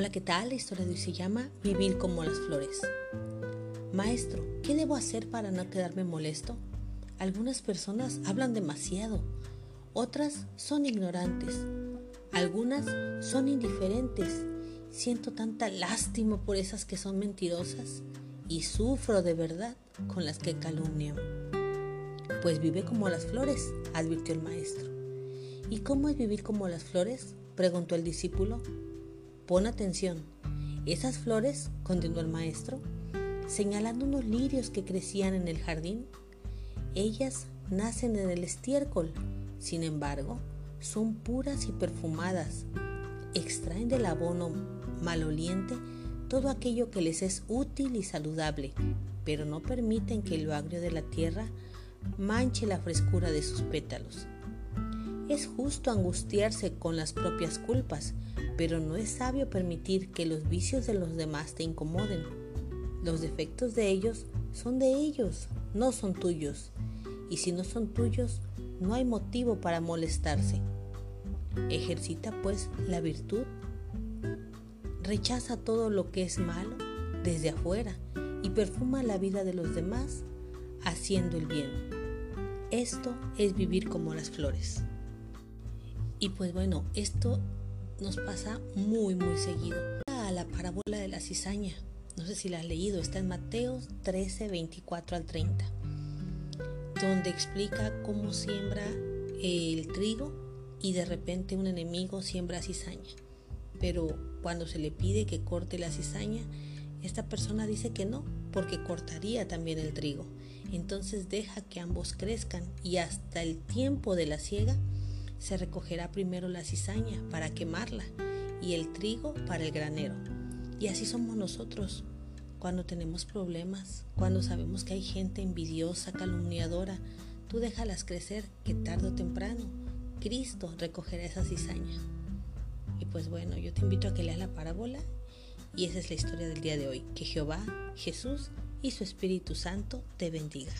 Hola, ¿qué tal? La historia de hoy se llama Vivir como las flores. Maestro, ¿qué debo hacer para no quedarme molesto? Algunas personas hablan demasiado, otras son ignorantes, algunas son indiferentes. Siento tanta lástima por esas que son mentirosas y sufro de verdad con las que calumnian. Pues vive como las flores, advirtió el maestro. ¿Y cómo es vivir como las flores? preguntó el discípulo. Pon atención. Esas flores, continuó el maestro, señalando unos lirios que crecían en el jardín, ellas nacen en el estiércol, sin embargo, son puras y perfumadas. Extraen del abono maloliente todo aquello que les es útil y saludable, pero no permiten que el agrio de la tierra manche la frescura de sus pétalos. Es justo angustiarse con las propias culpas, pero no es sabio permitir que los vicios de los demás te incomoden. Los defectos de ellos son de ellos, no son tuyos. Y si no son tuyos, no hay motivo para molestarse. Ejercita pues la virtud. Rechaza todo lo que es malo desde afuera y perfuma la vida de los demás haciendo el bien. Esto es vivir como las flores. Y pues bueno, esto nos pasa muy, muy seguido. A la parábola de la cizaña. No sé si la has leído, está en Mateo 13, 24 al 30, donde explica cómo siembra el trigo y de repente un enemigo siembra cizaña. Pero cuando se le pide que corte la cizaña, esta persona dice que no, porque cortaría también el trigo. Entonces deja que ambos crezcan y hasta el tiempo de la siega se recogerá primero la cizaña para quemarla y el trigo para el granero. Y así somos nosotros cuando tenemos problemas, cuando sabemos que hay gente envidiosa, calumniadora. Tú déjalas crecer que tarde o temprano Cristo recogerá esa cizaña. Y pues bueno, yo te invito a que leas la parábola y esa es la historia del día de hoy. Que Jehová, Jesús y su Espíritu Santo te bendiga.